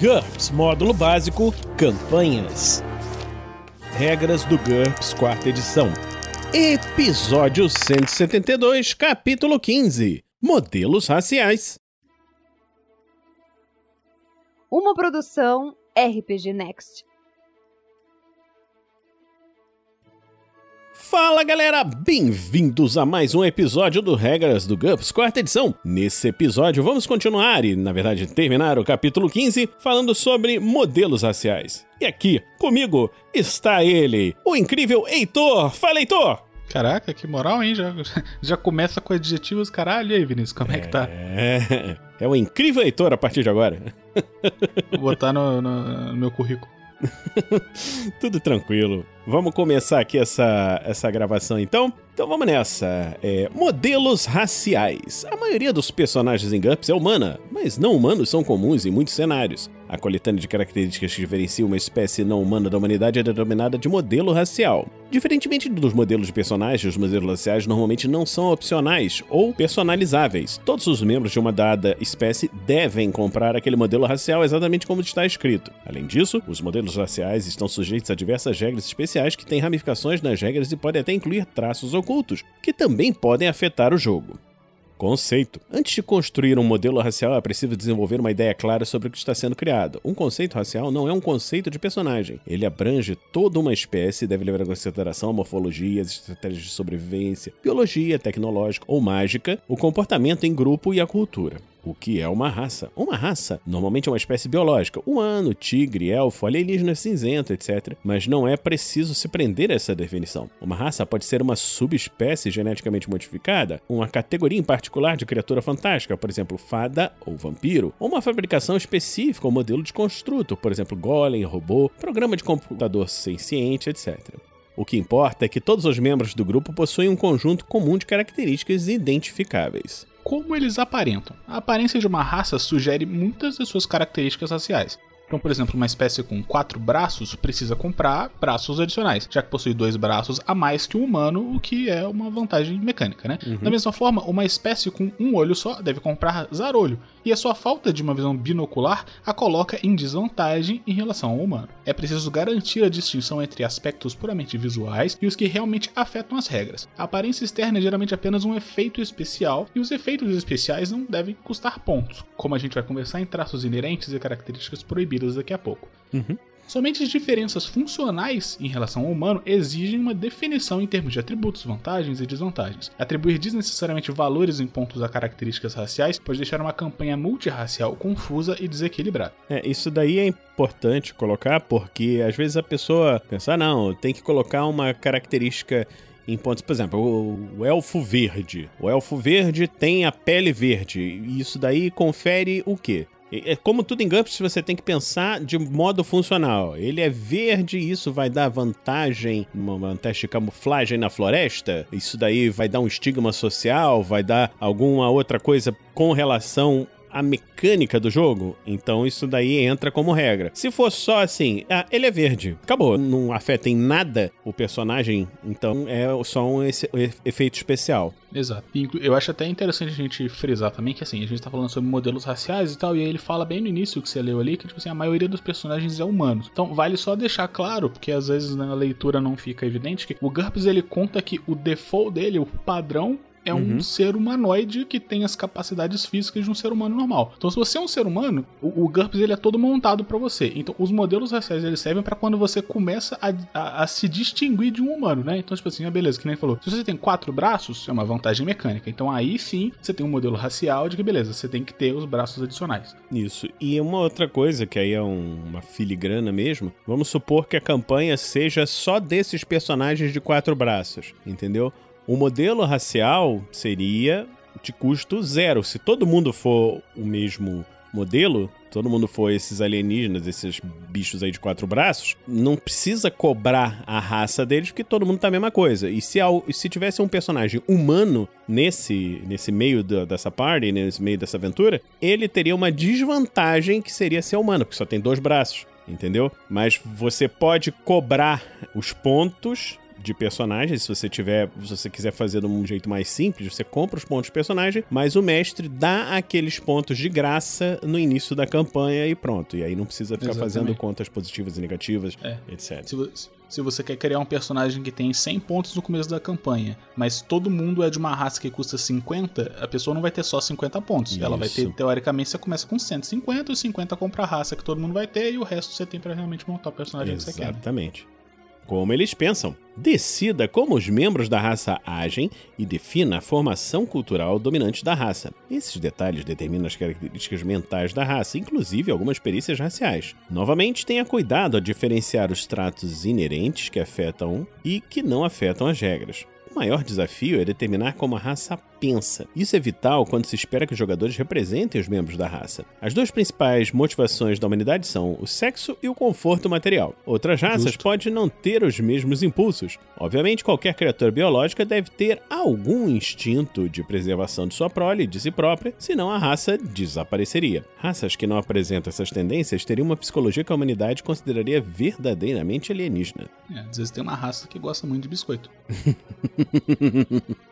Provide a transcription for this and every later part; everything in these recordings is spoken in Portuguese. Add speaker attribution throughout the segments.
Speaker 1: GURPS Módulo Básico Campanhas. Regras do GURPS Quarta Edição. Episódio 172, Capítulo 15 Modelos Raciais.
Speaker 2: Uma produção RPG Next.
Speaker 1: Fala galera, bem-vindos a mais um episódio do Regras do GUPS, quarta edição. Nesse episódio vamos continuar e, na verdade, terminar o capítulo 15 falando sobre modelos raciais. E aqui, comigo, está ele, o incrível Heitor. Fala, Heitor!
Speaker 3: Caraca, que moral, hein? Já, já começa com adjetivos, caralho. E aí, Vinícius, como é, é que tá?
Speaker 1: É, é o incrível Heitor a partir de agora.
Speaker 3: Vou botar no, no, no meu currículo.
Speaker 1: Tudo tranquilo. Vamos começar aqui essa, essa gravação então? Então vamos nessa. É, modelos raciais. A maioria dos personagens em GURPS é humana, mas não humanos são comuns em muitos cenários. A coletânea de características que diferencia uma espécie não humana da humanidade é denominada de modelo racial. Diferentemente dos modelos de personagens, os modelos raciais normalmente não são opcionais ou personalizáveis. Todos os membros de uma dada espécie devem comprar aquele modelo racial exatamente como está escrito. Além disso, os modelos raciais estão sujeitos a diversas regras especiais que têm ramificações nas regras e podem até incluir traços ocultos, que também podem afetar o jogo. Conceito. Antes de construir um modelo racial, é preciso desenvolver uma ideia clara sobre o que está sendo criado. Um conceito racial não é um conceito de personagem. Ele abrange toda uma espécie e deve levar em consideração a morfologia, as estratégias de sobrevivência, biologia, tecnológica ou mágica, o comportamento em grupo e a cultura. O que é uma raça? Uma raça normalmente é uma espécie biológica, humano, tigre, elfo, alienígena cinzento, etc. Mas não é preciso se prender a essa definição. Uma raça pode ser uma subespécie geneticamente modificada, uma categoria em particular de criatura fantástica, por exemplo, fada ou vampiro, ou uma fabricação específica ou modelo de construto, por exemplo, golem, robô, programa de computador senciente, etc. O que importa é que todos os membros do grupo possuem um conjunto comum de características identificáveis
Speaker 3: como eles aparentam. A aparência de uma raça sugere muitas das suas características raciais. Então, por exemplo, uma espécie com quatro braços precisa comprar braços adicionais, já que possui dois braços a mais que um humano, o que é uma vantagem mecânica, né? Uhum. Da mesma forma, uma espécie com um olho só deve comprar zarolho, e a sua falta de uma visão binocular a coloca em desvantagem em relação ao humano. É preciso garantir a distinção entre aspectos puramente visuais e os que realmente afetam as regras. A aparência externa é geralmente apenas um efeito especial, e os efeitos especiais não devem custar pontos, como a gente vai conversar em traços inerentes e características proibidas daqui a pouco. Uhum. Somente as diferenças funcionais em relação ao humano exigem uma definição em termos de atributos, vantagens e desvantagens. Atribuir desnecessariamente valores em pontos a características raciais pode deixar uma campanha multirracial confusa e desequilibrada.
Speaker 1: É, isso daí é importante colocar porque às vezes a pessoa pensa, ah, não, tem que colocar uma característica em pontos, por exemplo, o, o, elfo verde. O elfo verde tem a pele verde. E isso daí confere o quê? É como tudo em GURPS, você tem que pensar de modo funcional. Ele é verde, isso vai dar vantagem, uma teste de camuflagem na floresta. Isso daí vai dar um estigma social, vai dar alguma outra coisa com relação a mecânica do jogo, então isso daí entra como regra. Se for só assim, ah, ele é verde, acabou, não afeta em nada o personagem, então é só um efeito especial.
Speaker 3: Exato. Eu acho até interessante a gente frisar também que assim, a gente tá falando sobre modelos raciais e tal, e aí ele fala bem no início que você leu ali, que tipo assim, a maioria dos personagens é humano. Então vale só deixar claro, porque às vezes na leitura não fica evidente, que o GURPS ele conta que o default dele, o padrão, é um uhum. ser humanoide que tem as capacidades físicas de um ser humano normal. Então, se você é um ser humano, o, o GURPS ele é todo montado para você. Então, os modelos raciais eles servem para quando você começa a, a, a, se distinguir de um humano, né? Então, tipo assim, ah, beleza, que nem falou. Se você tem quatro braços, é uma vantagem mecânica. Então, aí sim, você tem um modelo racial de que, beleza, você tem que ter os braços adicionais.
Speaker 1: Isso. E uma outra coisa, que aí é um, uma filigrana mesmo, vamos supor que a campanha seja só desses personagens de quatro braços, entendeu? O modelo racial seria de custo zero. Se todo mundo for o mesmo modelo, todo mundo for esses alienígenas, esses bichos aí de quatro braços, não precisa cobrar a raça deles, porque todo mundo tá a mesma coisa. E se, se tivesse um personagem humano nesse, nesse meio da, dessa party, nesse meio dessa aventura, ele teria uma desvantagem que seria ser humano, porque só tem dois braços, entendeu? Mas você pode cobrar os pontos de personagens. Se você tiver, se você quiser fazer de um jeito mais simples, você compra os pontos de personagem, mas o mestre dá aqueles pontos de graça no início da campanha e pronto. E aí não precisa ficar
Speaker 3: Exatamente.
Speaker 1: fazendo contas positivas e negativas,
Speaker 3: É.
Speaker 1: etc.
Speaker 3: Se, vo- se você quer criar um personagem que tem 100 pontos no começo da campanha, mas todo mundo é de uma raça que custa 50, a pessoa não vai ter só 50 pontos. Ela vai ter,
Speaker 1: Isso.
Speaker 3: teoricamente, você começa com 150, os 50 compra a raça que todo mundo vai ter e o resto você tem pra realmente montar o personagem que você quer.
Speaker 1: Exatamente. Como eles pensam. Decida como os membros da raça agem e defina a formação cultural dominante da raça. Esses detalhes determinam as características mentais da raça, inclusive algumas perícias raciais. Novamente, tenha cuidado a diferenciar os tratos inerentes que afetam e que não afetam as regras. O maior desafio é determinar como a raça pensa. Isso é vital quando se espera que os jogadores representem os membros da raça. As duas principais motivações da humanidade são o sexo e o conforto material. Outras raças
Speaker 3: Justo.
Speaker 1: podem não ter os mesmos impulsos. Obviamente, qualquer criatura biológica deve ter algum instinto de preservação de sua prole e de si própria, senão a raça desapareceria. Raças que não apresentam essas tendências teriam uma psicologia que a humanidade consideraria verdadeiramente alienígena.
Speaker 3: É, às vezes tem uma raça que gosta muito de biscoito.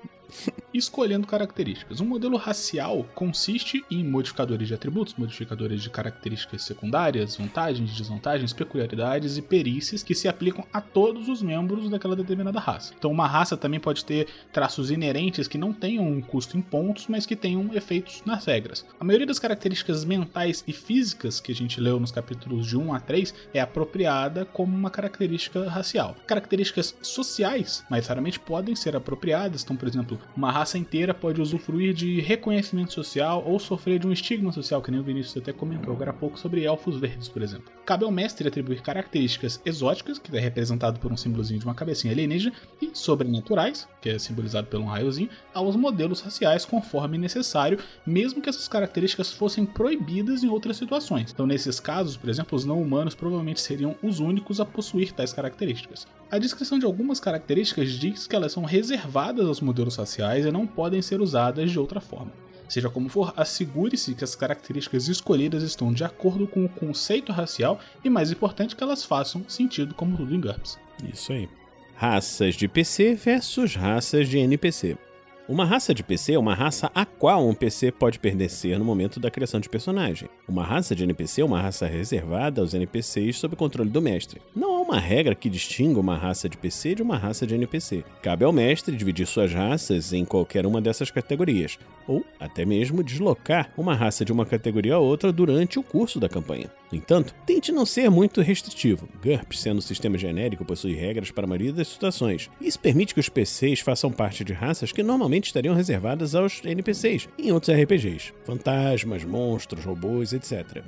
Speaker 3: Escolhendo características. Um modelo racial consiste em modificadores de atributos, modificadores de características secundárias, vantagens, desvantagens, peculiaridades e perícias que se aplicam a todos os membros daquela determinada raça. Então, uma raça também pode ter traços inerentes que não tenham um custo em pontos, mas que tenham efeitos nas regras. A maioria das características mentais e físicas que a gente leu nos capítulos de 1 a 3 é apropriada como uma característica racial. Características sociais, mais raramente, podem ser apropriadas. Então, por exemplo, uma raça inteira pode usufruir de reconhecimento social ou sofrer de um estigma social, que nem o Vinícius até comentou agora há pouco sobre elfos verdes, por exemplo. Cabe ao mestre atribuir características exóticas, que é representado por um símbolozinho de uma cabecinha alienígena, e sobrenaturais, que é simbolizado por um raiozinho, aos modelos raciais conforme necessário, mesmo que essas características fossem proibidas em outras situações. Então, nesses casos, por exemplo, os não-humanos provavelmente seriam os únicos a possuir tais características. A descrição de algumas características diz que elas são reservadas aos modelos raciais e não podem ser usadas de outra forma. Seja como for, assegure-se que as características escolhidas estão de acordo com o conceito racial e, mais importante, que elas façam sentido como tudo em GURPS.
Speaker 1: Isso aí. Raças de PC versus raças de NPC. Uma raça de PC é uma raça a qual um PC pode pertencer no momento da criação de personagem. Uma raça de NPC é uma raça reservada aos NPCs sob controle do mestre. Não há uma regra que distinga uma raça de PC de uma raça de NPC. Cabe ao mestre dividir suas raças em qualquer uma dessas categorias, ou até mesmo deslocar uma raça de uma categoria a outra durante o curso da campanha. No entanto, tente não ser muito restritivo. GURPS, sendo um sistema genérico, possui regras para a maioria das situações. Isso permite que os PCs façam parte de raças que normalmente estariam reservadas aos NPCs em outros RPGs. Fantasmas, monstros, robôs, etc.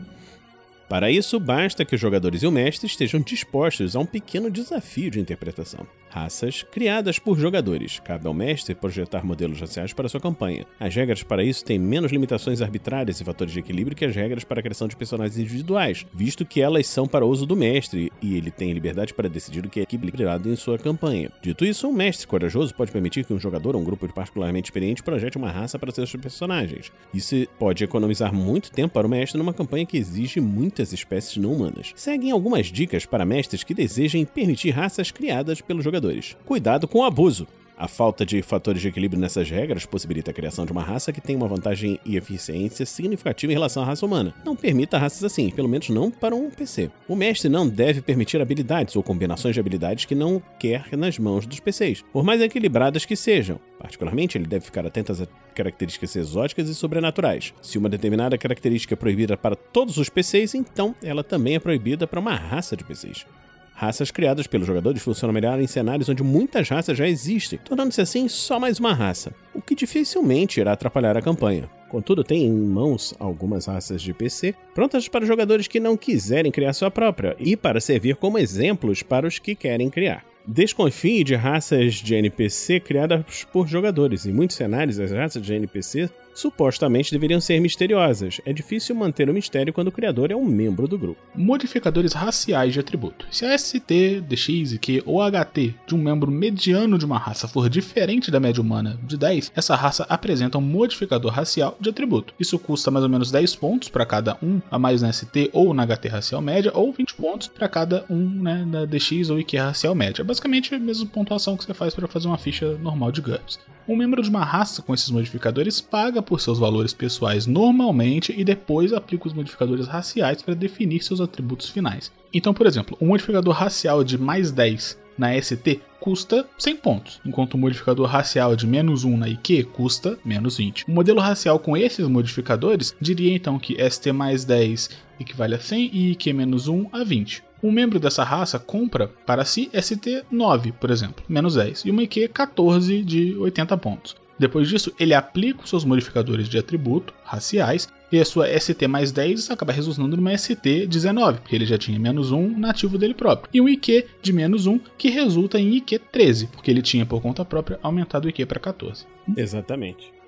Speaker 1: Para isso, basta que os jogadores e o mestre estejam dispostos a um pequeno desafio de interpretação. Raças criadas por jogadores. Cabe ao mestre projetar modelos raciais para sua campanha. As regras para isso têm menos limitações arbitrárias e fatores de equilíbrio que as regras para a criação de personagens individuais, visto que elas são para uso do mestre e ele tem liberdade para decidir o que é equilibrado em sua campanha. Dito isso, um mestre corajoso pode permitir que um jogador ou um grupo particularmente experiente projete uma raça para seus personagens. Isso pode economizar muito tempo para o mestre numa campanha que exige muitas espécies não humanas. Seguem algumas dicas para mestres que desejem permitir raças criadas pelos jogadores. Cuidado com o abuso. A falta de fatores de equilíbrio nessas regras possibilita a criação de uma raça que tem uma vantagem e eficiência significativa em relação à raça humana. Não permita raças assim, pelo menos não para um PC. O mestre não deve permitir habilidades ou combinações de habilidades que não quer nas mãos dos PCs, por mais equilibradas que sejam. Particularmente, ele deve ficar atento às características exóticas e sobrenaturais. Se uma determinada característica é proibida para todos os PCs, então ela também é proibida para uma raça de PCs. Raças criadas pelos jogadores funcionam melhor em cenários onde muitas raças já existem, tornando-se assim só mais uma raça, o que dificilmente irá atrapalhar a campanha. Contudo, tem em mãos algumas raças de PC prontas para jogadores que não quiserem criar sua própria e para servir como exemplos para os que querem criar. Desconfie de raças de NPC criadas por jogadores. Em muitos cenários, as raças de NPC supostamente deveriam ser misteriosas. É difícil manter o mistério quando o criador é um membro do grupo.
Speaker 3: Modificadores raciais de atributo. Se a ST, DX, IQ ou HT de um membro mediano de uma raça for diferente da média humana de 10, essa raça apresenta um modificador racial de atributo. Isso custa mais ou menos 10 pontos para cada um a mais na ST ou na HT racial média, ou 20 pontos para cada um né, da DX ou IQ racial média. Basicamente a mesma pontuação que você faz para fazer uma ficha normal de GURPS. Um membro de uma raça com esses modificadores paga por seus valores pessoais normalmente e depois aplica os modificadores raciais para definir seus atributos finais. Então, por exemplo, um modificador racial de mais 10 na ST custa 100 pontos, enquanto o modificador racial de menos 1 na IQ custa menos 20. O modelo racial com esses modificadores diria então que ST mais 10 equivale a 100 e IQ menos 1 a 20. Um membro dessa raça compra para si ST9, por exemplo, menos 10, e uma IQ 14 de 80 pontos. Depois disso, ele aplica os seus modificadores de atributo raciais e a sua ST mais 10 acaba resultando numa ST 19, porque ele já tinha menos 1 nativo dele próprio, e um IQ de menos 1 que resulta em IQ 13, porque ele tinha por conta própria aumentado o IQ para 14.
Speaker 1: Exatamente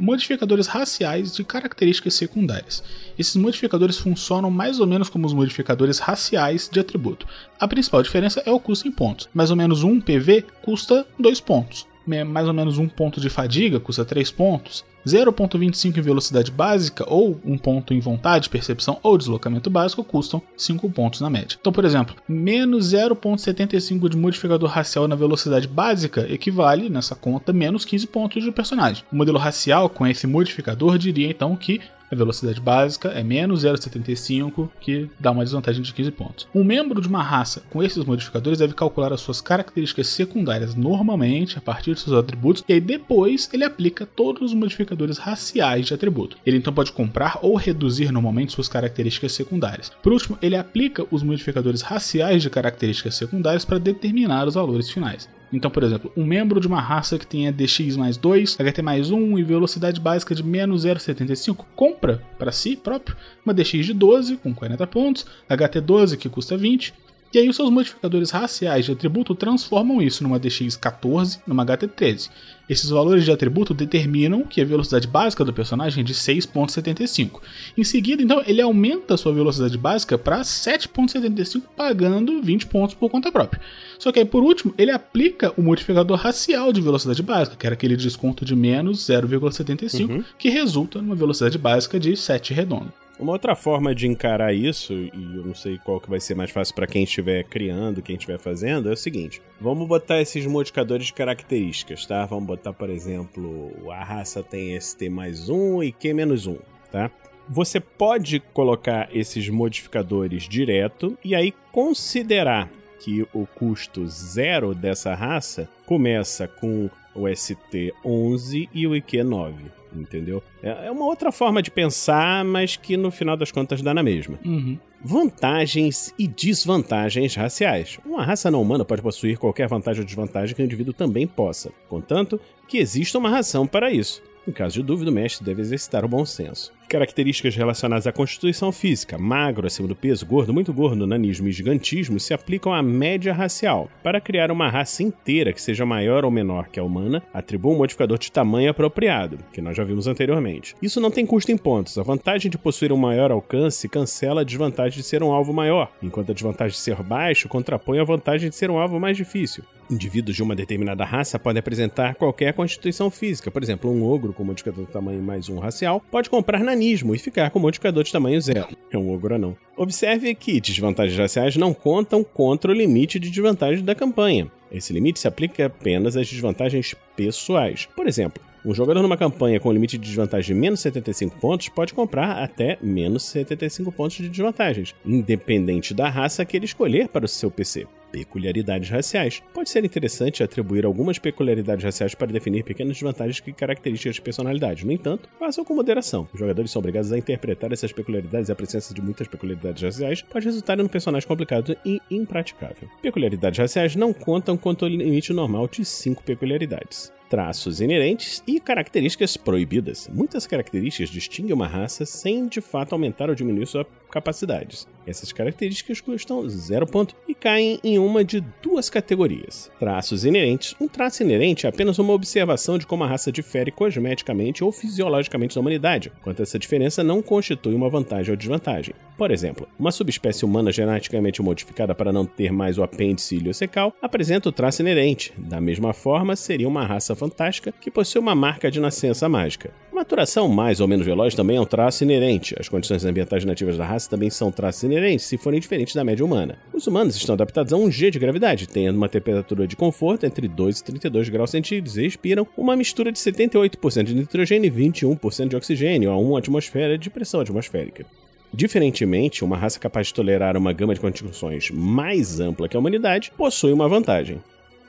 Speaker 3: modificadores raciais de características secundárias. Esses modificadores funcionam mais ou menos como os modificadores raciais de atributo. A principal diferença é o custo em pontos. Mais ou menos um PV custa 2 pontos. Mais ou menos um ponto de fadiga custa 3 pontos. 0.25 em velocidade básica ou um ponto em vontade, percepção ou deslocamento básico custam 5 pontos na média. Então, por exemplo, menos 0.75 de modificador racial na velocidade básica equivale, nessa conta, menos 15 pontos de personagem. O modelo racial com esse modificador diria então que a velocidade básica é menos 0,75, que dá uma desvantagem de 15 pontos. Um membro de uma raça com esses modificadores deve calcular as suas características secundárias normalmente a partir de seus atributos, e aí depois ele aplica todos os modificadores raciais de atributo. Ele então pode comprar ou reduzir normalmente suas características secundárias. Por último, ele aplica os modificadores raciais de características secundárias para determinar os valores finais. Então, por exemplo, um membro de uma raça que tenha DX mais 2, HT mais 1 e velocidade básica de menos 0,75 compra para si próprio uma DX de 12 com 40 pontos, HT 12 que custa 20 e aí os seus modificadores raciais de atributo transformam isso numa DX14, numa HT13. Esses valores de atributo determinam que a velocidade básica do personagem é de 6.75. Em seguida, então, ele aumenta a sua velocidade básica para 7.75, pagando 20 pontos por conta própria. Só que aí, por último, ele aplica o modificador racial de velocidade básica, que era aquele desconto de menos 0,75, uhum. que resulta numa velocidade básica de 7 redondo.
Speaker 1: Uma outra forma de encarar isso, e eu não sei qual que vai ser mais fácil para quem estiver criando, quem estiver fazendo, é o seguinte: vamos botar esses modificadores de características, tá? Vamos botar, por exemplo, a raça tem ST mais 1 e Q menos 1, tá? Você pode colocar esses modificadores direto e aí considerar que o custo zero dessa raça começa com o ST11 e o IQ9 entendeu? É, é uma outra forma de pensar, mas que no final das contas dá na mesma.
Speaker 3: Uhum.
Speaker 1: Vantagens e desvantagens raciais. Uma raça não humana pode possuir qualquer vantagem ou desvantagem que o indivíduo também possa, contanto que exista uma razão para isso. Em caso de dúvida, o mestre deve exercitar o bom senso. Características relacionadas à constituição física, magro, acima do peso, gordo, muito gordo, nanismo e gigantismo, se aplicam à média racial. Para criar uma raça inteira que seja maior ou menor que a humana, atribua um modificador de tamanho apropriado, que nós já vimos anteriormente. Isso não tem custo em pontos. A vantagem de possuir um maior alcance cancela a desvantagem de ser um alvo maior, enquanto a desvantagem de ser baixo contrapõe a vantagem de ser um alvo mais difícil. Indivíduos de uma determinada raça podem apresentar qualquer constituição física. Por exemplo, um ogro com modificador de tamanho mais um racial pode comprar nanismo e ficar com modificador de tamanho zero. É um ogro não. Observe que desvantagens raciais não contam contra o limite de desvantagem da campanha. Esse limite se aplica apenas às desvantagens pessoais. Por exemplo, um jogador numa campanha com limite de desvantagem de menos 75 pontos pode comprar até menos 75 pontos de desvantagens, independente da raça que ele escolher para o seu PC peculiaridades raciais. Pode ser interessante atribuir algumas peculiaridades raciais para definir pequenas desvantagens que características de personalidade. No entanto, façam com moderação. Os jogadores são obrigados a interpretar essas peculiaridades e a presença de muitas peculiaridades raciais pode resultar em um personagem complicado e impraticável. Peculiaridades raciais não contam quanto ao limite normal de 5 peculiaridades traços inerentes e características proibidas. Muitas características distinguem uma raça sem de fato aumentar ou diminuir sua capacidades. Essas características custam 0 ponto e caem em uma de duas categorias. Traços inerentes. Um traço inerente é apenas uma observação de como a raça difere cosmeticamente ou fisiologicamente da humanidade, quanto essa diferença não constitui uma vantagem ou desvantagem. Por exemplo, uma subespécie humana geneticamente modificada para não ter mais o apêndice iliocecal apresenta o traço inerente. Da mesma forma, seria uma raça fantástica que possui uma marca de nascença mágica. Maturação mais ou menos veloz também é um traço inerente. As condições ambientais nativas da raça também são traços inerentes, se forem diferentes da média humana. Os humanos estão adaptados a um G de gravidade, tendo uma temperatura de conforto entre 2 e 32 graus centígrados e expiram uma mistura de 78% de nitrogênio e 21% de oxigênio a 1 atmosfera de pressão atmosférica. Diferentemente, uma raça capaz de tolerar uma gama de condições mais ampla que a humanidade possui uma vantagem.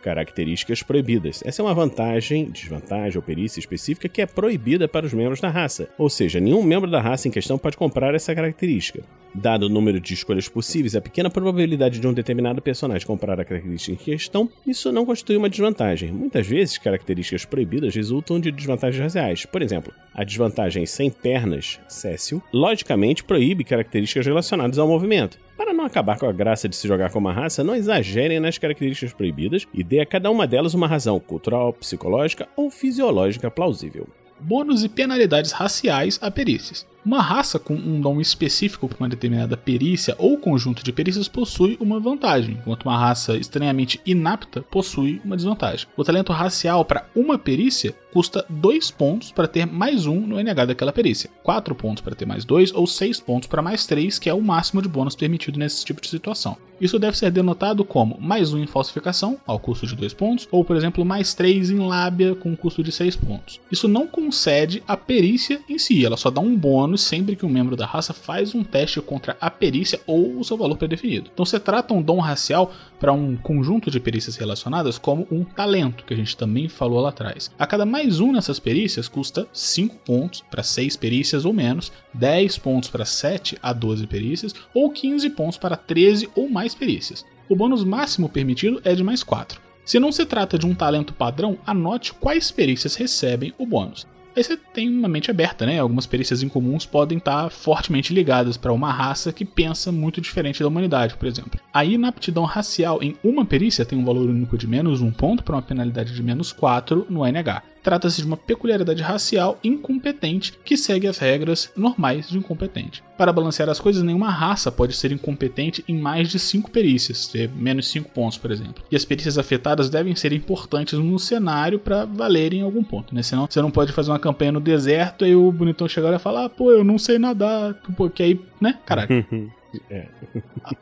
Speaker 1: Características proibidas. Essa é uma vantagem, desvantagem ou perícia específica que é proibida para os membros da raça, ou seja, nenhum membro da raça em questão pode comprar essa característica. Dado o número de escolhas possíveis a pequena probabilidade de um determinado personagem comprar a característica em questão, isso não constitui uma desvantagem. Muitas vezes, características proibidas resultam de desvantagens raciais. Por exemplo, a desvantagem sem pernas, Cécio, logicamente proíbe características relacionadas ao movimento. Para não acabar com a graça de se jogar com uma raça, não exagerem nas características proibidas e dê a cada uma delas uma razão cultural, psicológica ou fisiológica plausível.
Speaker 3: Bônus e penalidades raciais a perícias. Uma raça com um dom específico para uma determinada perícia ou conjunto de perícias possui uma vantagem, enquanto uma raça estranhamente inapta possui uma desvantagem. O talento racial para uma perícia custa 2 pontos para ter mais um no NH daquela perícia, 4 pontos para ter mais 2 ou 6 pontos para mais 3, que é o máximo de bônus permitido nesse tipo de situação. Isso deve ser denotado como mais 1 em falsificação, ao custo de 2 pontos, ou por exemplo, mais 3 em lábia, com custo de 6 pontos. Isso não concede a perícia em si, ela só dá um bônus sempre que um membro da raça faz um teste contra a perícia ou o seu valor predefinido. Então você trata um dom racial para um conjunto de perícias relacionadas como um talento, que a gente também falou lá atrás. A cada mais um nessas perícias custa 5 pontos para 6 perícias ou menos, 10 pontos para 7 a 12 perícias ou 15 pontos para 13 ou mais perícias. O bônus máximo permitido é de mais 4. Se não se trata de um talento padrão, anote quais perícias recebem o bônus. Aí você tem uma mente aberta, né? Algumas perícias incomuns podem estar fortemente ligadas para uma raça que pensa muito diferente da humanidade, por exemplo. A inaptidão racial em uma perícia tem um valor único de menos um ponto para uma penalidade de menos 4 no NH. Trata-se de uma peculiaridade racial incompetente que segue as regras normais de incompetente. Para balancear as coisas, nenhuma raça pode ser incompetente em mais de 5 perícias, ter menos 5 pontos, por exemplo. E as perícias afetadas devem ser importantes no cenário para valerem em algum ponto, né? Senão você não pode fazer uma campanha no deserto e o bonitão chegar e falar, ah, pô, eu não sei nadar, porque aí, né? Caralho. É.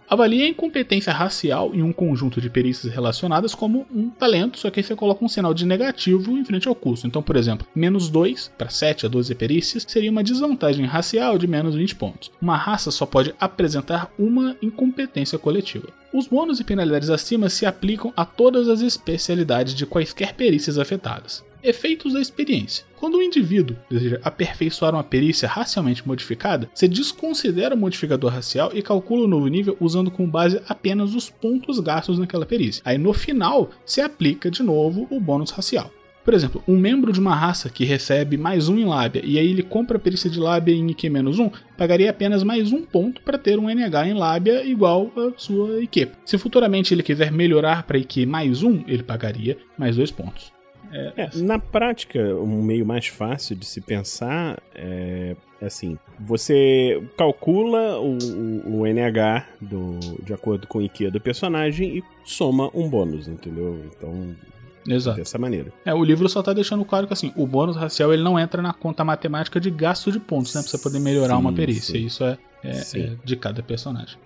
Speaker 3: Avalie a incompetência racial em um conjunto de perícias relacionadas como um talento, só que aí você coloca um sinal de negativo em frente ao custo. Então, por exemplo, menos 2 para 7 a 12 perícias seria uma desvantagem racial de menos 20 pontos. Uma raça só pode apresentar uma incompetência coletiva. Os bônus e penalidades acima se aplicam a todas as especialidades de quaisquer perícias afetadas. Efeitos da experiência. Quando um indivíduo deseja aperfeiçoar uma perícia racialmente modificada, você desconsidera o modificador racial e calcula o novo nível usando como base apenas os pontos gastos naquela perícia. Aí no final, se aplica de novo o bônus racial. Por exemplo, um membro de uma raça que recebe mais um em lábia e aí ele compra a perícia de lábia em IQ-1, pagaria apenas mais um ponto para ter um NH em lábia igual à sua IQ. Se futuramente ele quiser melhorar para IQ mais um, ele pagaria mais dois pontos.
Speaker 1: É, é, na prática, um meio mais fácil de se pensar é, é assim: você calcula o, o, o, NH do, de acordo com o IQ do personagem e soma um bônus, entendeu? Então. Exato. Dessa maneira.
Speaker 3: É, o livro só tá deixando claro que assim, o bônus racial ele não entra na conta matemática de gasto de pontos, né? Pra você poder melhorar sim, uma perícia. Sim. Isso é, é, é de cada personagem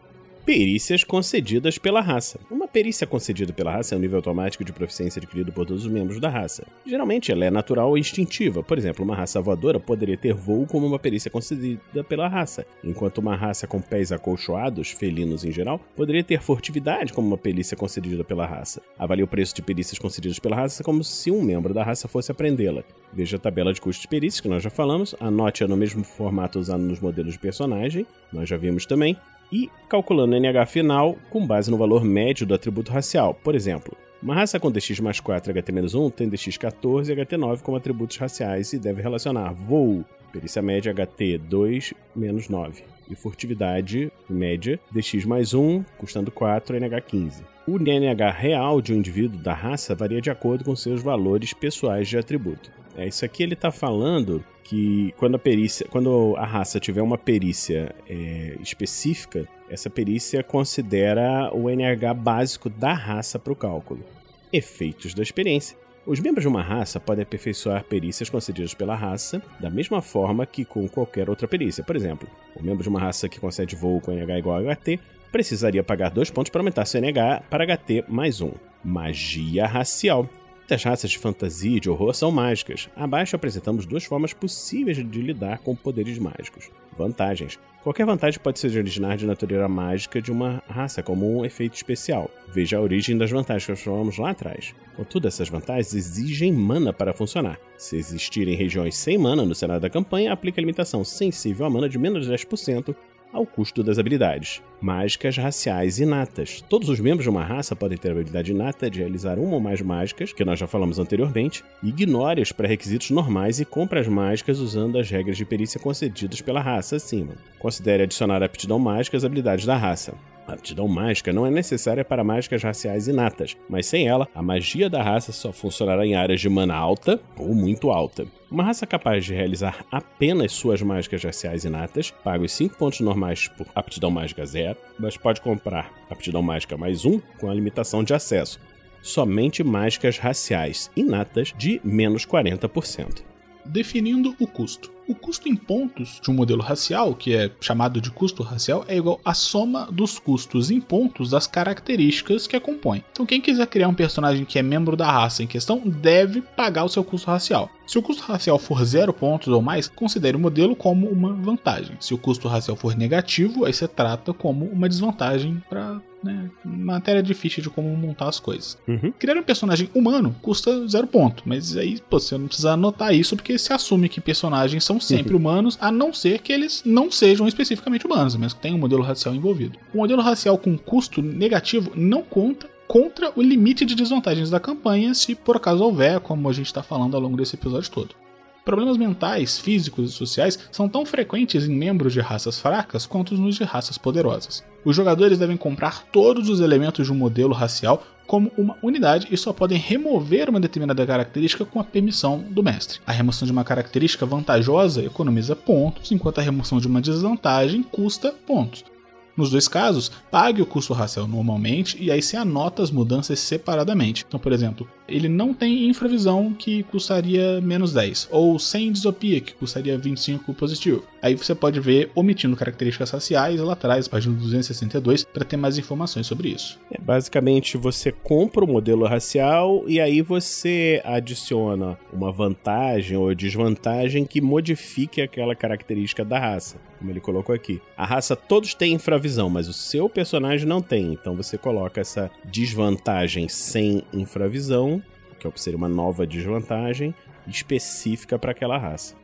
Speaker 1: perícias concedidas pela raça. Uma perícia concedida pela raça é um nível automático de proficiência adquirido por todos os membros da raça. Geralmente ela é natural ou instintiva. Por exemplo, uma raça voadora poderia ter voo como uma perícia concedida pela raça, enquanto uma raça com pés acolchoados, felinos em geral, poderia ter furtividade como uma perícia concedida pela raça. Avalie o preço de perícias concedidas pela raça como se um membro da raça fosse aprendê-la. Veja a tabela de custos de perícias que nós já falamos, anote-a no mesmo formato usado nos modelos de personagem, nós já vimos também, e calculando o NH final com base no valor médio do atributo racial. Por exemplo, uma raça com DX mais 4 e HT-1 tem DX 14 e HT9 como atributos raciais e deve relacionar voo, perícia média HT 2 menos 9 e furtividade média DX mais 1, custando 4 NH15. O NH real de um indivíduo da raça varia de acordo com seus valores pessoais de atributo. É, isso aqui ele está falando que quando a perícia, quando a raça tiver uma perícia é, específica, essa perícia considera o NH básico da raça para o cálculo. Efeitos da experiência. Os membros de uma raça podem aperfeiçoar perícias concedidas pela raça da mesma forma que com qualquer outra perícia. Por exemplo, o membro de uma raça que concede voo com NH igual a HT precisaria pagar dois pontos para aumentar seu NH para HT mais um. Magia racial. Muitas raças de fantasia e de horror são mágicas. Abaixo apresentamos duas formas possíveis de lidar com poderes mágicos. Vantagens. Qualquer vantagem pode ser originar de natureza mágica de uma raça, como um efeito especial. Veja a origem das vantagens que falamos lá atrás. Contudo, essas vantagens exigem mana para funcionar. Se existirem regiões sem mana no cenário da campanha, aplica a limitação sensível a mana de menos de 10% ao custo das habilidades. Mágicas raciais inatas. Todos os membros de uma raça podem ter a habilidade inata de realizar uma ou mais mágicas, que nós já falamos anteriormente. Ignore os pré-requisitos normais e compre as mágicas usando as regras de perícia concedidas pela raça acima. Considere adicionar aptidão mágica às habilidades da raça. A aptidão mágica não é necessária para mágicas raciais inatas, mas sem ela, a magia da raça só funcionará em áreas de mana alta ou muito alta. Uma raça capaz de realizar apenas suas mágicas raciais inatas paga os 5 pontos normais por aptidão mágica 0, mas pode comprar aptidão mágica mais 1 com a limitação de acesso. Somente mágicas raciais inatas de menos 40%.
Speaker 3: Definindo o custo. O custo em pontos de um modelo racial, que é chamado de custo racial, é igual à soma dos custos em pontos das características que a compõem. Então, quem quiser criar um personagem que é membro da raça em questão deve pagar o seu custo racial. Se o custo racial for zero pontos ou mais, considere o modelo como uma vantagem. Se o custo racial for negativo, aí você trata como uma desvantagem para né, matéria difícil de como montar as coisas.
Speaker 1: Uhum.
Speaker 3: Criar um personagem humano custa zero ponto, mas aí pô, você não precisa anotar isso porque se assume que personagens são sempre humanos, a não ser que eles não sejam especificamente humanos, mas que tenham um modelo racial envolvido. O modelo racial com custo negativo não conta contra o limite de desvantagens da campanha, se por acaso houver, como a gente está falando ao longo desse episódio todo. Problemas mentais, físicos e sociais são tão frequentes em membros de raças fracas quanto nos de raças poderosas. Os jogadores devem comprar todos os elementos de um modelo racial como uma unidade e só podem remover uma determinada característica com a permissão do mestre. A remoção de uma característica vantajosa economiza pontos, enquanto a remoção de uma desvantagem custa pontos. Nos dois casos, pague o custo racial normalmente e aí se anota as mudanças separadamente. Então, por exemplo, ele não tem infravisão que custaria menos 10, ou sem disopia que custaria 25 positivo. Aí você pode ver omitindo características raciais lá atrás, página 262, para ter mais informações sobre isso.
Speaker 1: É, basicamente, você compra o modelo racial e aí você adiciona uma vantagem ou desvantagem que modifique aquela característica da raça, como ele colocou aqui. A raça todos têm infravisão, mas o seu personagem não tem, então você coloca essa desvantagem sem infravisão, que seria uma nova desvantagem específica para aquela raça.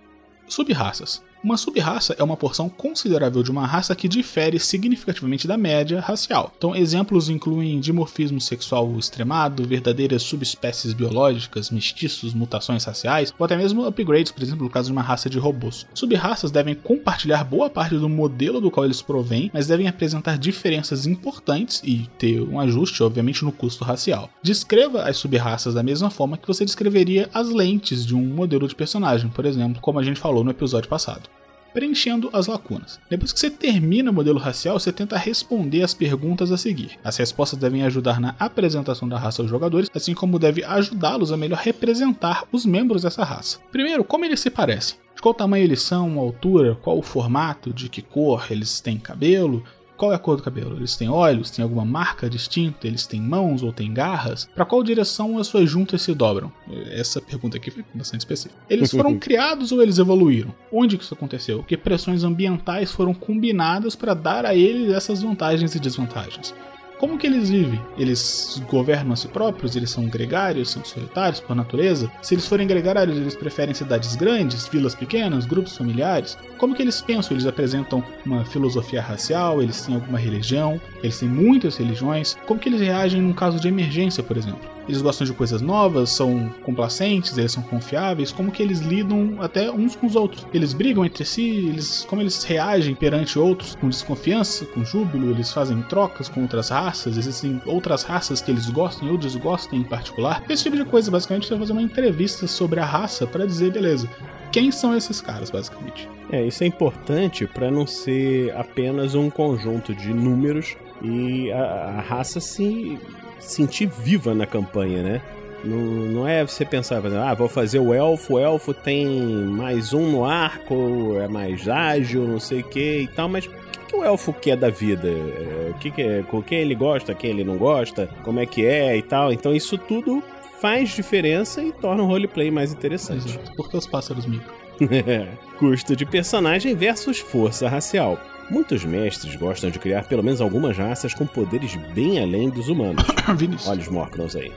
Speaker 3: Subraças. Uma subraça é uma porção considerável de uma raça que difere significativamente da média racial. Então, exemplos incluem dimorfismo sexual extremado, verdadeiras subespécies biológicas, mestiços, mutações raciais, ou até mesmo upgrades, por exemplo, no caso de uma raça de robôs. Subraças devem compartilhar boa parte do modelo do qual eles provêm, mas devem apresentar diferenças importantes e ter um ajuste, obviamente, no custo racial. Descreva as subraças da mesma forma que você descreveria as lentes de um modelo de personagem, por exemplo, como a gente falou no episódio passado preenchendo as lacunas. Depois que você termina o modelo racial, você tenta responder as perguntas a seguir. As respostas devem ajudar na apresentação da raça aos jogadores, assim como deve ajudá-los a melhor representar os membros dessa raça. Primeiro, como eles se parecem? De qual tamanho eles são, altura, qual o formato, de que cor eles têm cabelo, qual é a cor do cabelo? Eles têm olhos? Tem alguma marca distinta? Eles têm mãos ou têm garras? Para qual direção as suas juntas se dobram? Essa pergunta aqui foi bastante específica. Eles foram criados ou eles evoluíram? Onde que isso aconteceu? Que pressões ambientais foram combinadas para dar a eles essas vantagens e desvantagens? Como que eles vivem? Eles governam a si próprios? Eles são gregários? São solitários por natureza? Se eles forem gregários, eles preferem cidades grandes, vilas pequenas, grupos familiares? Como que eles pensam? Eles apresentam uma filosofia racial? Eles têm alguma religião? Eles têm muitas religiões? Como que eles reagem num caso de emergência, por exemplo? Eles gostam de coisas novas, são complacentes, eles são confiáveis, como que eles lidam até uns com os outros. Eles brigam entre si, eles como eles reagem perante outros com desconfiança, com júbilo, eles fazem trocas com outras raças, existem outras raças que eles gostam ou desgostam em particular. Esse tipo de coisa, basicamente, você vai fazer uma entrevista sobre a raça para dizer, beleza, quem são esses caras, basicamente.
Speaker 1: É, isso é importante para não ser apenas um conjunto de números e a, a raça se sentir viva na campanha, né? Não, não é você pensar, ah, vou fazer o elfo, o elfo tem mais um no arco, é mais ágil, não sei o que e tal, mas o que, que o elfo quer da vida? É, o que, que é, com quem ele gosta, quem ele não gosta, como é que é e tal. Então isso tudo faz diferença e torna o roleplay mais interessante.
Speaker 3: Exato. Porque os pássaros micam.
Speaker 1: Custo de personagem versus força racial. Muitos mestres gostam de criar pelo menos algumas raças com poderes bem além dos humanos. Olha os Morcrons aí.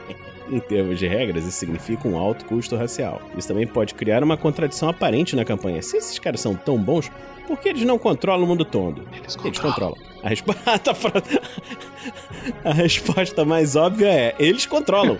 Speaker 1: em termos de regras, isso significa um alto custo racial. Isso também pode criar uma contradição aparente na campanha. Se esses caras são tão bons, por que eles não controlam o mundo todo?
Speaker 3: Eles controlam. Eles controlam.
Speaker 1: A, resp... a resposta mais óbvia é: eles controlam.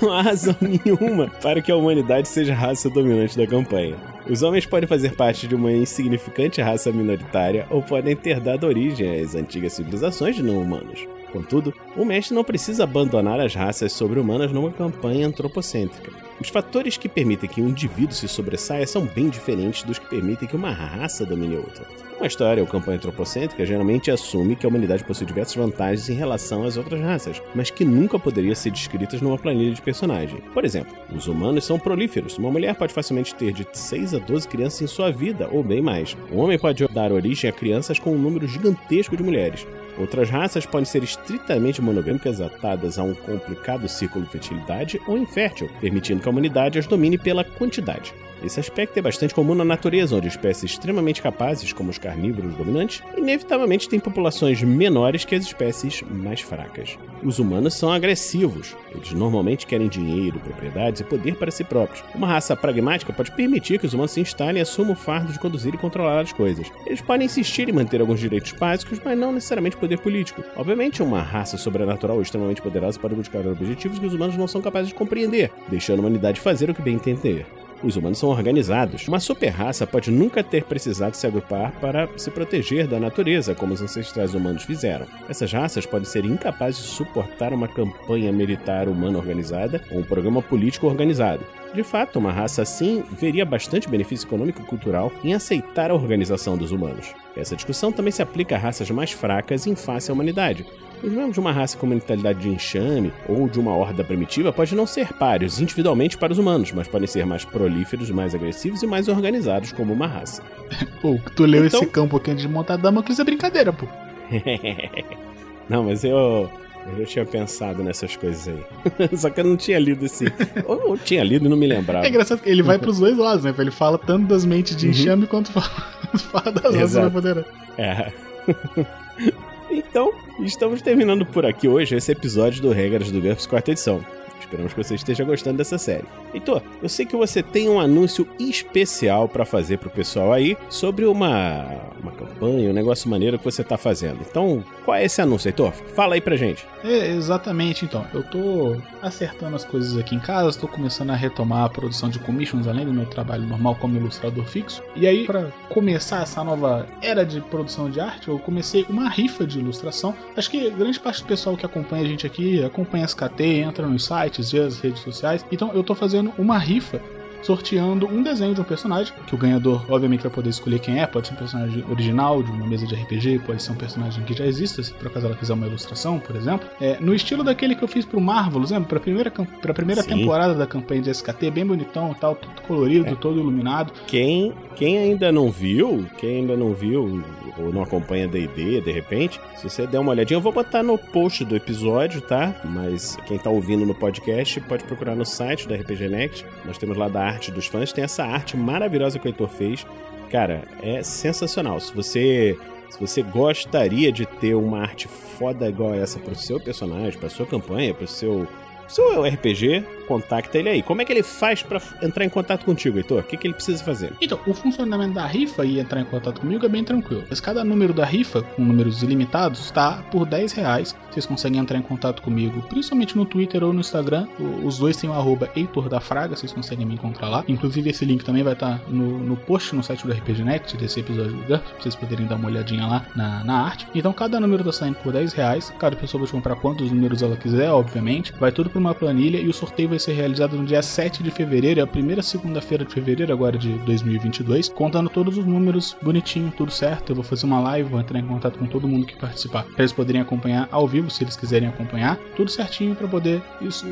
Speaker 1: não há razão nenhuma para que a humanidade seja a raça dominante da campanha. Os homens podem fazer parte de uma insignificante raça minoritária ou podem ter dado origem às antigas civilizações de não-humanos. Contudo, o mestre não precisa abandonar as raças sobre-humanas numa campanha antropocêntrica. Os fatores que permitem que um indivíduo se sobressaia são bem diferentes dos que permitem que uma raça domine outra. Uma história ou campanha antropocêntrica geralmente assume que a humanidade possui diversas vantagens em relação às outras raças, mas que nunca poderiam ser descritas numa planilha de personagem. Por exemplo, os humanos são prolíferos. Uma mulher pode facilmente ter de 6 a 12 crianças em sua vida, ou bem mais. Um homem pode dar origem a crianças com um número gigantesco de mulheres. Outras raças podem ser estritamente monogâmicas, atadas a um complicado ciclo de fertilidade ou infértil, permitindo que a humanidade as domine pela quantidade. Esse aspecto é bastante comum na natureza, onde espécies extremamente capazes, como os carnívoros dominantes, inevitavelmente têm populações menores que as espécies mais fracas. Os humanos são agressivos. Eles normalmente querem dinheiro, propriedades e poder para si próprios. Uma raça pragmática pode permitir que os humanos se instalem e assumam o fardo de conduzir e controlar as coisas. Eles podem insistir em manter alguns direitos básicos, mas não necessariamente poder político. Obviamente, uma raça sobrenatural extremamente poderosa pode buscar objetivos que os humanos não são capazes de compreender, deixando a humanidade fazer o que bem entender. Os humanos são organizados. Uma super-raça pode nunca ter precisado se agrupar para se proteger da natureza, como os ancestrais humanos fizeram. Essas raças podem ser incapazes de suportar uma campanha militar humana organizada ou um programa político organizado. De fato, uma raça assim veria bastante benefício econômico e cultural em aceitar a organização dos humanos. Essa discussão também se aplica a raças mais fracas em face à humanidade, os membros de uma raça com mentalidade de enxame ou de uma horda primitiva podem não ser páreos individualmente para os humanos, mas podem ser mais prolíferos, mais agressivos e mais organizados como uma raça.
Speaker 3: pô, tu leu então... esse campo aqui antes de montar a dama, que isso é brincadeira, pô.
Speaker 1: não, mas eu. Eu tinha pensado nessas coisas aí. Só que eu não tinha lido assim. ou eu tinha lido e não me lembrava.
Speaker 3: É engraçado que ele vai pros dois lados, né? Ele fala tanto das mentes de uhum. enxame uhum. quanto fala, fala das raças poderosas.
Speaker 1: É. Então, estamos terminando por aqui hoje esse episódio do Regras do GURPS quarta edição. Esperamos que você esteja gostando dessa série. Heitor, eu sei que você tem um anúncio especial para fazer pro pessoal aí sobre uma campanha, um negócio maneiro que você tá fazendo. Então, qual é esse anúncio, Heitor? Fala aí pra gente.
Speaker 3: É, exatamente, então. Eu tô acertando as coisas aqui em casa, estou começando a retomar a produção de commissions, além do meu trabalho normal como ilustrador fixo. E aí, para começar essa nova era de produção de arte, eu comecei uma rifa de ilustração. Acho que grande parte do pessoal que acompanha a gente aqui acompanha a SKT, entra nos sites, vê as redes sociais. Então, eu tô fazendo uma rifa sorteando um desenho de um personagem, que o ganhador, obviamente, vai poder escolher quem é. Pode ser um personagem original de uma mesa de RPG, pode ser um personagem que já exista, se por acaso ela fizer uma ilustração, por exemplo. É, no estilo daquele que eu fiz pro Marvelous, lembra? Pra primeira, pra primeira temporada da campanha de SKT, bem bonitão tal, tudo colorido, é. todo iluminado.
Speaker 1: Quem, quem ainda não viu, quem ainda não viu ou não acompanha D&D, de repente, se você der uma olhadinha, eu vou botar no post do episódio, tá? Mas quem tá ouvindo no podcast pode procurar no site da RPG Next. Nós temos lá da arte dos fãs, tem essa arte maravilhosa que o Heitor fez. Cara, é sensacional. Se você se você gostaria de ter uma arte foda igual essa pro seu personagem, pra sua campanha, pro seu Seu RPG, contacta ele aí. Como é que ele faz para entrar em contato contigo, Heitor? O que, que ele precisa fazer?
Speaker 3: Então, o funcionamento da rifa e entrar em contato comigo é bem tranquilo. Mas cada número da rifa, com números ilimitados, está por 10 reais. Vocês conseguem entrar em contato comigo, principalmente no Twitter ou no Instagram. Os dois têm o arroba Heitor da Fraga, vocês conseguem me encontrar lá. Inclusive, esse link também vai estar no, no post no site do RPG Next, desse episódio do GURPS, pra vocês poderem dar uma olhadinha lá na, na arte. Então, cada número está saindo por 10 reais. Cada pessoa pode comprar quantos números ela quiser, obviamente. Vai tudo para uma planilha e o sorteio vai ser realizado no dia 7 de fevereiro, é a primeira segunda-feira de fevereiro agora de 2022, contando todos os números bonitinho, tudo certo. Eu vou fazer uma live, vou entrar em contato com todo mundo que participar, para eles poderem acompanhar ao vivo, se eles quiserem acompanhar, tudo certinho para poder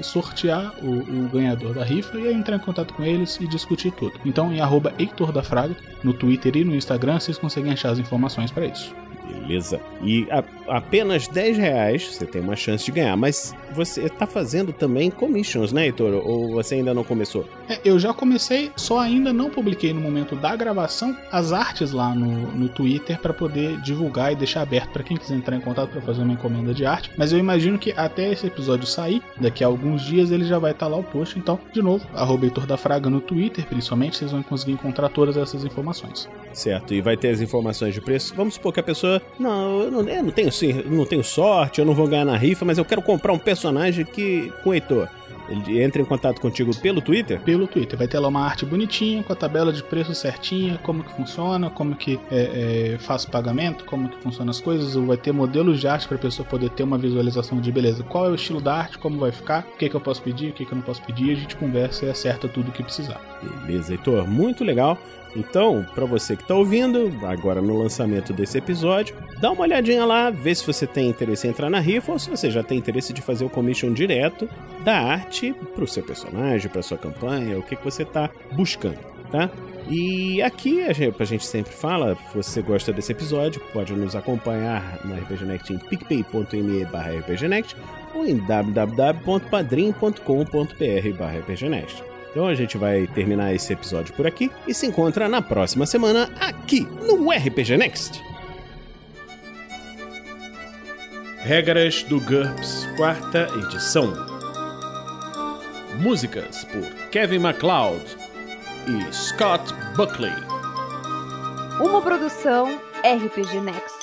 Speaker 3: sortear o, o, ganhador da rifa e aí entrar em contato com eles e discutir tudo. Então, em arroba Heitor da Fraga, no Twitter e no Instagram, vocês conseguem achar as informações para isso.
Speaker 1: Beleza. E a, apenas 10 reais você tem uma chance de ganhar. Mas você está fazendo também commissions, né, Heitor? Ou você ainda não começou?
Speaker 3: É, eu já comecei, só ainda não publiquei no momento da gravação as artes lá no, no Twitter para poder divulgar e deixar aberto para quem quiser entrar em contato para fazer uma encomenda de arte. Mas eu imagino que até esse episódio sair, daqui a alguns dias ele já vai estar tá lá o post. Então, de novo, Heitor da Fraga no Twitter, principalmente, vocês vão conseguir encontrar todas essas informações.
Speaker 1: Certo, e vai ter as informações de preço. Vamos supor que a pessoa não, eu não, eu não tenho sim, não tenho sorte, eu não vou ganhar na rifa, mas eu quero comprar um personagem que com o Heitor. Ele entra em contato contigo pelo Twitter?
Speaker 3: Pelo Twitter. Vai ter lá uma arte bonitinha, com a tabela de preço certinha, como que funciona, como que é, é, faz o pagamento, como que funcionam as coisas. Vai ter modelos de arte para a pessoa poder ter uma visualização de beleza. Qual é o estilo da arte, como vai ficar, o que, que eu posso pedir, o que, que eu não posso pedir. A gente conversa e acerta tudo o que precisar.
Speaker 1: Beleza, Heitor. Muito legal. Então, para você que está ouvindo, agora no lançamento desse episódio, dá uma olhadinha lá, vê se você tem interesse em entrar na rifa ou se você já tem interesse de fazer o commission direto da arte para o seu personagem, para sua campanha, o que, que você está buscando, tá? E aqui a gente, a gente sempre fala, se você gosta desse episódio, pode nos acompanhar no RPG Next em picpay.me rpgnext ou em www.padrim.com.br rpgnext. Então a gente vai terminar esse episódio por aqui e se encontra na próxima semana aqui no RPG Next. Regras do GURPS, quarta edição. Músicas por Kevin MacLeod e Scott Buckley.
Speaker 2: Uma produção RPG Next.